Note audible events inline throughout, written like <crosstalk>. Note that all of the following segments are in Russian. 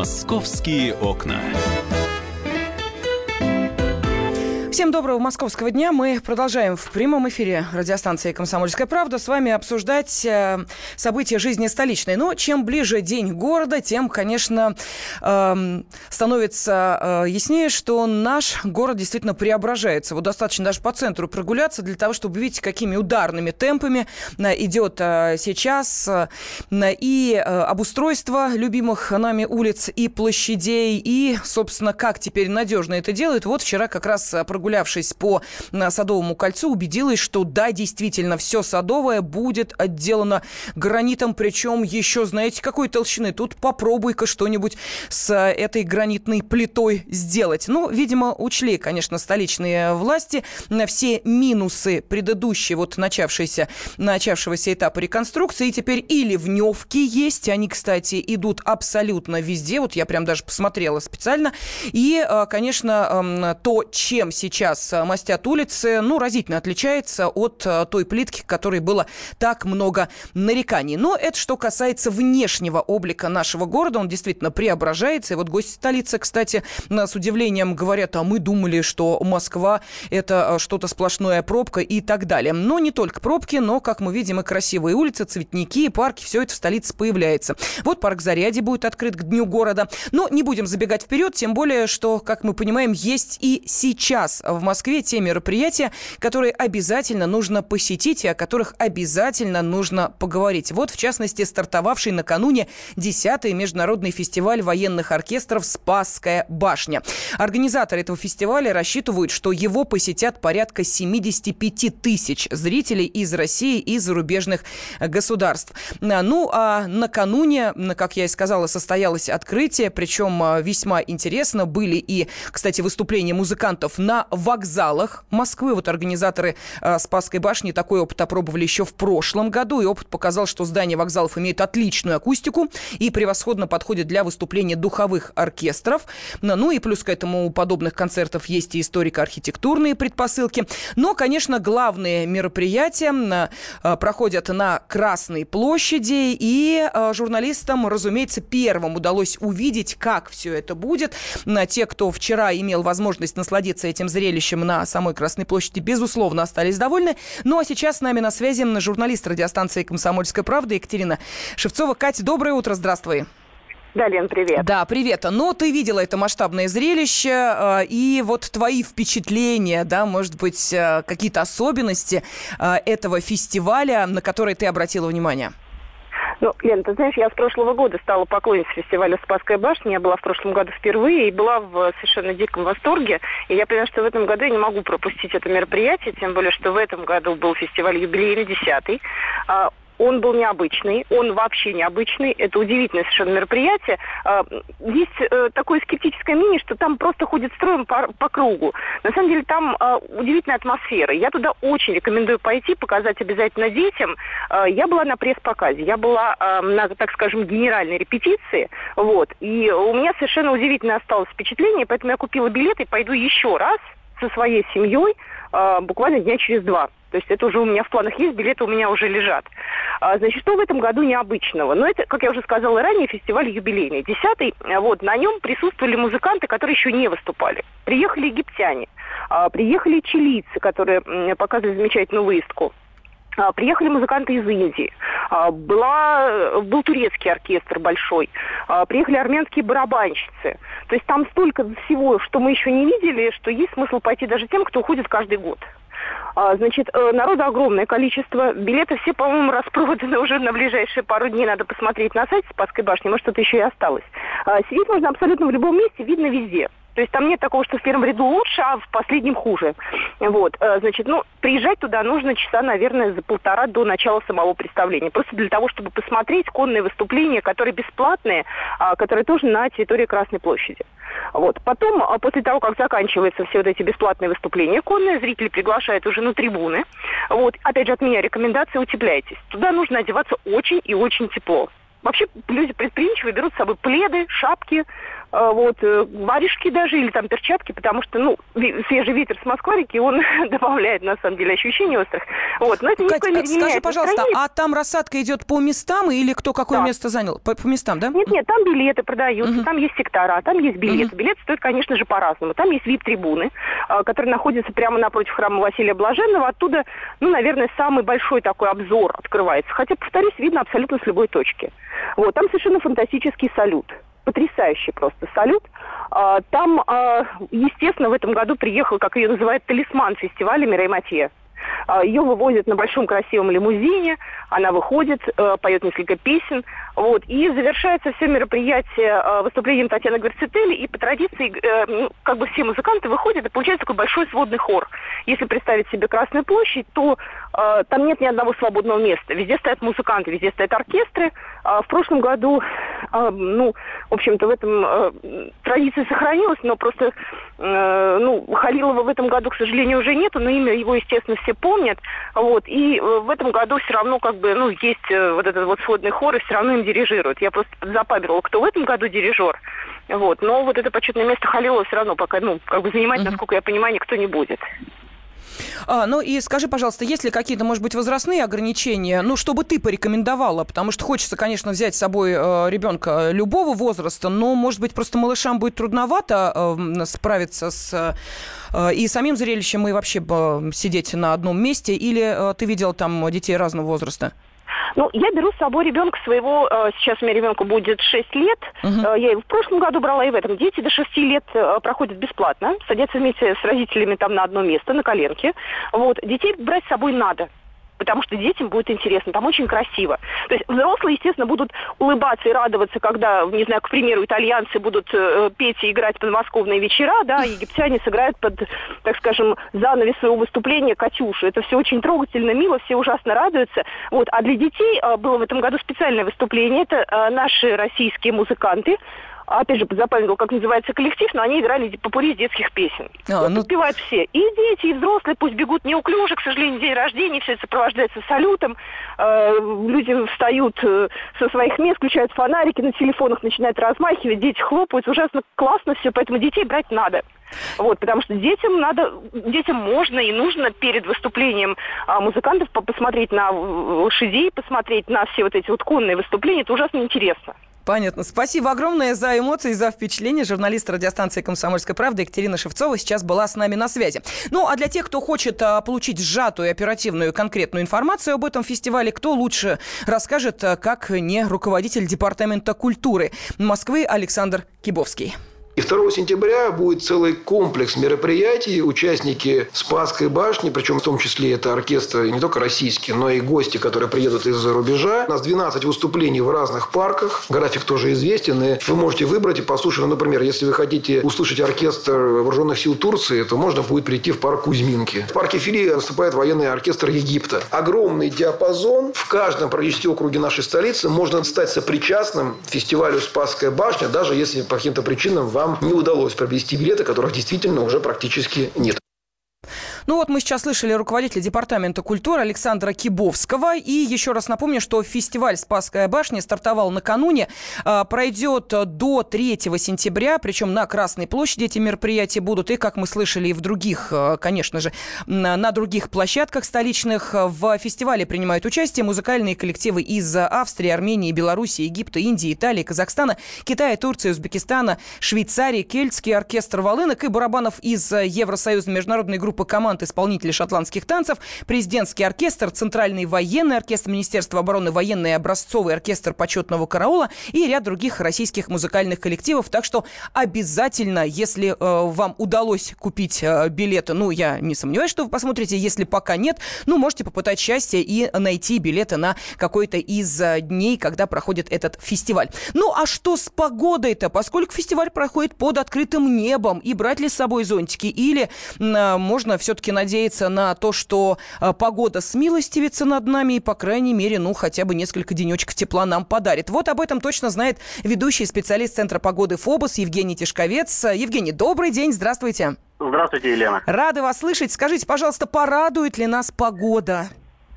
Московские окна. Всем доброго московского дня. Мы продолжаем в прямом эфире радиостанции «Комсомольская правда» с вами обсуждать э, события жизни столичной. Но чем ближе день города, тем, конечно, э, становится э, яснее, что наш город действительно преображается. Вот достаточно даже по центру прогуляться для того, чтобы увидеть, какими ударными темпами э, идет сейчас и обустройство любимых нами улиц и площадей, и, собственно, как теперь надежно это делают. Вот вчера как раз прогулялся прогулявшись по Садовому кольцу, убедилась, что да, действительно, все Садовое будет отделано гранитом, причем еще, знаете, какой толщины. Тут попробуй-ка что-нибудь с этой гранитной плитой сделать. Ну, видимо, учли, конечно, столичные власти на все минусы предыдущей, вот начавшейся, начавшегося этапа реконструкции. И теперь и ливневки есть, они, кстати, идут абсолютно везде. Вот я прям даже посмотрела специально. И, э, конечно, то, чем сейчас сейчас э, мастят улицы, ну, разительно отличается от э, той плитки, которой было так много нареканий. Но это что касается внешнего облика нашего города. Он действительно преображается. И вот гости столицы, кстати, с удивлением говорят, а мы думали, что Москва – это э, что-то сплошное пробка и так далее. Но не только пробки, но, как мы видим, и красивые улицы, цветники, парки, все это в столице появляется. Вот парк Заряди будет открыт к Дню города. Но не будем забегать вперед, тем более, что, как мы понимаем, есть и сейчас в Москве те мероприятия, которые обязательно нужно посетить и о которых обязательно нужно поговорить. Вот, в частности, стартовавший накануне 10-й международный фестиваль военных оркестров «Спасская башня». Организаторы этого фестиваля рассчитывают, что его посетят порядка 75 тысяч зрителей из России и зарубежных государств. Ну, а накануне, как я и сказала, состоялось открытие, причем а, весьма интересно. Были и, кстати, выступления музыкантов на вокзалах Москвы. Вот организаторы э, Спасской башни такой опыт опробовали еще в прошлом году, и опыт показал, что здания вокзалов имеют отличную акустику и превосходно подходят для выступления духовых оркестров. Ну и плюс к этому у подобных концертов есть и историко-архитектурные предпосылки. Но, конечно, главные мероприятия э, проходят на Красной площади, и э, журналистам, разумеется, первым удалось увидеть, как все это будет. Те, кто вчера имел возможность насладиться этим зрелищем, зрелищем на самой Красной площади, безусловно, остались довольны. Ну а сейчас с нами на связи журналист радиостанции «Комсомольская правда» Екатерина Шевцова. Катя, доброе утро, здравствуй. Да, Лен, привет. Да, привет. Ну, ты видела это масштабное зрелище, э, и вот твои впечатления, да, может быть, э, какие-то особенности э, этого фестиваля, на которые ты обратила внимание? Ну, Лен, ты знаешь, я с прошлого года стала поклонницей фестиваля «Спасская башня». Я была в прошлом году впервые и была в совершенно диком восторге. И я понимаю, что в этом году я не могу пропустить это мероприятие, тем более, что в этом году был фестиваль юбилейный, десятый. А, он был необычный, он вообще необычный. Это удивительное совершенно мероприятие. А, есть э, такое скептическое мнение, что там просто ходит строем по, по кругу. На самом деле там а, удивительная атмосфера. Я туда очень рекомендую пойти, показать обязательно детям. А, я была на пресс-показе, я была на, так скажем, генеральной репетиции. Вот. И у меня совершенно удивительное осталось впечатление, поэтому я купила билет и пойду еще раз со своей семьей буквально дня через два. То есть это уже у меня в планах есть, билеты у меня уже лежат. А, значит, что в этом году необычного? Ну, это, как я уже сказала ранее, фестиваль юбилейный. Десятый, вот, на нем присутствовали музыканты, которые еще не выступали. Приехали египтяне, а, приехали чилийцы, которые показывали замечательную выездку. А, приехали музыканты из Индии, а, была, был турецкий оркестр большой, а, приехали армянские барабанщицы. То есть там столько всего, что мы еще не видели, что есть смысл пойти даже тем, кто уходит каждый год. А, значит, э, народа огромное количество. Билеты все, по-моему, <laughs> распроданы уже на ближайшие пару дней. Надо посмотреть на сайте Спасской башни, может, что-то еще и осталось. А, сидеть можно абсолютно в любом месте, видно везде. То есть там нет такого, что в первом ряду лучше, а в последнем хуже. Вот, э, значит, ну, приезжать туда нужно часа, наверное, за полтора до начала самого представления. Просто для того, чтобы посмотреть конные выступления, которые бесплатные, а, которые тоже на территории Красной площади. Вот. Потом, а, после того, как заканчиваются все вот эти бесплатные выступления конные, зрители приглашают уже на трибуны. Вот. Опять же, от меня рекомендация, утепляйтесь. Туда нужно одеваться очень и очень тепло. Вообще люди предприимчивые берут с собой пледы, шапки, Э, вот, э, варежки даже или там перчатки, потому что, ну, свежий ветер с Москварики, он <laughs> добавляет, на самом деле, ощущений острых. Вот, но это Кать, не скажи, пожалуйста, настроение. а там рассадка идет по местам или кто какое да. место занял? По, по местам, да? Нет, нет, там билеты продаются, угу. там есть сектора, там есть билеты. Угу. Билеты стоят, конечно же, по-разному. Там есть вип-трибуны, э, которые находятся прямо напротив храма Василия Блаженного. Оттуда, ну, наверное, самый большой такой обзор открывается. Хотя, повторюсь, видно абсолютно с любой точки. Вот, там совершенно фантастический салют потрясающий просто салют. А, там, а, естественно, в этом году приехал, как ее называют, талисман фестиваля Мирей Матье. А, ее вывозят на большом красивом лимузине, она выходит, э, поет несколько песен, вот, и завершается все мероприятие э, выступлением Татьяны Гверцетели, и по традиции э, ну, как бы все музыканты выходят, и получается такой большой сводный хор. Если представить себе Красную площадь, то там нет ни одного свободного места. Везде стоят музыканты, везде стоят оркестры. В прошлом году, ну, в общем-то, в этом традиция сохранилась, но просто, ну, Халилова в этом году, к сожалению, уже нету, но имя его, естественно, все помнят. Вот. И э, в этом году все равно как бы, ну, есть э, вот этот вот сводный хор, и все равно им дирижируют. Я просто запамятовала, кто в этом году дирижер. Вот. Но вот это почетное место Халилова все равно пока, ну, как бы занимать, насколько я понимаю, никто не будет. А, ну и скажи, пожалуйста, есть ли какие-то, может быть, возрастные ограничения, ну, чтобы ты порекомендовала? Потому что хочется, конечно, взять с собой э, ребенка любого возраста, но, может быть, просто малышам будет трудновато э, справиться с э, и самим зрелищем, и вообще э, сидеть на одном месте, или э, ты видел там детей разного возраста? Ну, я беру с собой ребенка своего, э, сейчас у меня ребенку будет 6 лет, uh-huh. я его в прошлом году брала и в этом. Дети до 6 лет э, проходят бесплатно, садятся вместе с родителями там на одно место, на коленке. Вот, детей брать с собой надо потому что детям будет интересно, там очень красиво. То есть взрослые, естественно, будут улыбаться и радоваться, когда, не знаю, к примеру, итальянцы будут э, петь и играть подмосковные вечера, да, египтяне сыграют под, так скажем, занавес своего выступления «Катюшу». Это все очень трогательно, мило, все ужасно радуются. Вот. А для детей э, было в этом году специальное выступление. Это э, наши российские музыканты, опять же, запомнил, как называется коллектив, но они играли попури детских песен. А, вот, ну... Успевают все. И дети, и взрослые, пусть бегут неуклюже, к сожалению, день рождения, все это сопровождается салютом. Э, люди встают э, со своих мест, включают фонарики на телефонах, начинают размахивать, дети хлопают. Ужасно классно все, поэтому детей брать надо. Вот, потому что детям надо, детям можно и нужно перед выступлением а, музыкантов посмотреть на лошадей, посмотреть на все вот эти вот конные выступления. Это ужасно интересно. Понятно. Спасибо огромное за эмоции, за впечатления. Журналист радиостанции «Комсомольская правда» Екатерина Шевцова сейчас была с нами на связи. Ну, а для тех, кто хочет а, получить сжатую, оперативную, конкретную информацию об этом фестивале, кто лучше расскажет, а, как не руководитель Департамента культуры Москвы Александр Кибовский. И 2 сентября будет целый комплекс мероприятий. Участники Спасской башни, причем в том числе это оркестры не только российские, но и гости, которые приедут из-за рубежа. У нас 12 выступлений в разных парках. График тоже известен. И вы можете выбрать и послушать. Ну, например, если вы хотите услышать оркестр вооруженных сил Турции, то можно будет прийти в парк Кузьминки. В парке Фили выступает военный оркестр Египта. Огромный диапазон. В каждом практически округе нашей столицы можно стать сопричастным фестивалю Спасская башня, даже если по каким-то причинам вам не удалось приобрести билеты, которых действительно уже практически нет. Ну вот мы сейчас слышали руководителя Департамента культуры Александра Кибовского. И еще раз напомню, что фестиваль «Спасская башня» стартовал накануне. А, пройдет до 3 сентября, причем на Красной площади эти мероприятия будут. И, как мы слышали, и в других, а, конечно же, на других площадках столичных. В фестивале принимают участие музыкальные коллективы из Австрии, Армении, Беларуси, Египта, Индии, Италии, Казахстана, Китая, Турции, Узбекистана, Швейцарии, Кельтский оркестр волынок и барабанов из Евросоюза международной группы команд музыкант, исполнитель шотландских танцев, президентский оркестр, Центральный военный оркестр Министерства обороны, военный образцовый оркестр почетного караула и ряд других российских музыкальных коллективов. Так что обязательно, если э, вам удалось купить э, билеты, ну, я не сомневаюсь, что вы посмотрите, если пока нет, ну, можете попытать счастье и найти билеты на какой-то из э, дней, когда проходит этот фестиваль. Ну, а что с погодой-то? Поскольку фестиваль проходит под открытым небом, и брать ли с собой зонтики, или э, можно все-таки все-таки надеяться на то, что э, погода смилостивится над нами и, по крайней мере, ну, хотя бы несколько денечков тепла нам подарит. Вот об этом точно знает ведущий специалист Центра погоды ФОБОС Евгений Тишковец. Евгений, добрый день, здравствуйте. Здравствуйте, Елена. Рады вас слышать. Скажите, пожалуйста, порадует ли нас погода?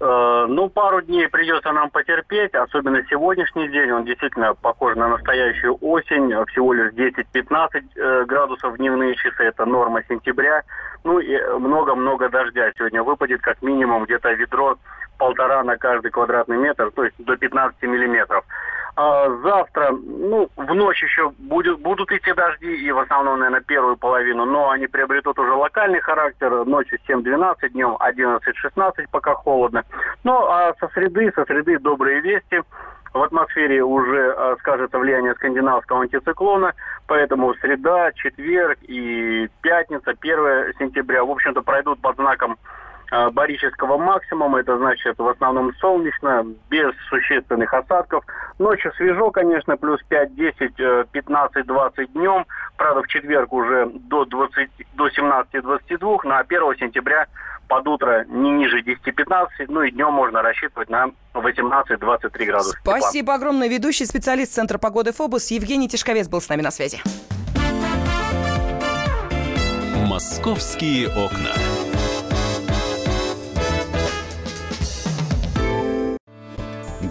Э, ну, пару дней придется нам потерпеть, особенно сегодняшний день. Он действительно похож на настоящую осень. Всего лишь 10-15 э, градусов дневные часы. Это норма сентября. Ну и много-много дождя сегодня выпадет, как минимум где-то ведро полтора на каждый квадратный метр, то есть до 15 миллиметров. А завтра, ну, в ночь еще будет, будут идти дожди, и в основном, наверное, первую половину, но они приобретут уже локальный характер. Ночью 7-12, днем 11-16, пока холодно. Ну, а со среды, со среды добрые вести. В атмосфере уже а, скажется влияние скандинавского антициклона, поэтому среда, четверг и пятница, 1 сентября, в общем-то, пройдут под знаком барического максимума. Это значит в основном солнечно, без существенных осадков. Ночью свежо, конечно, плюс 5, 10, 15, 20 днем. Правда, в четверг уже до, 20, до 17-22, на 1 сентября под утро не ниже 10-15, ну и днем можно рассчитывать на 18-23 градуса. Спасибо тепла. огромное. Ведущий специалист Центра погоды ФОБУС Евгений Тишковец был с нами на связи. «Московские окна».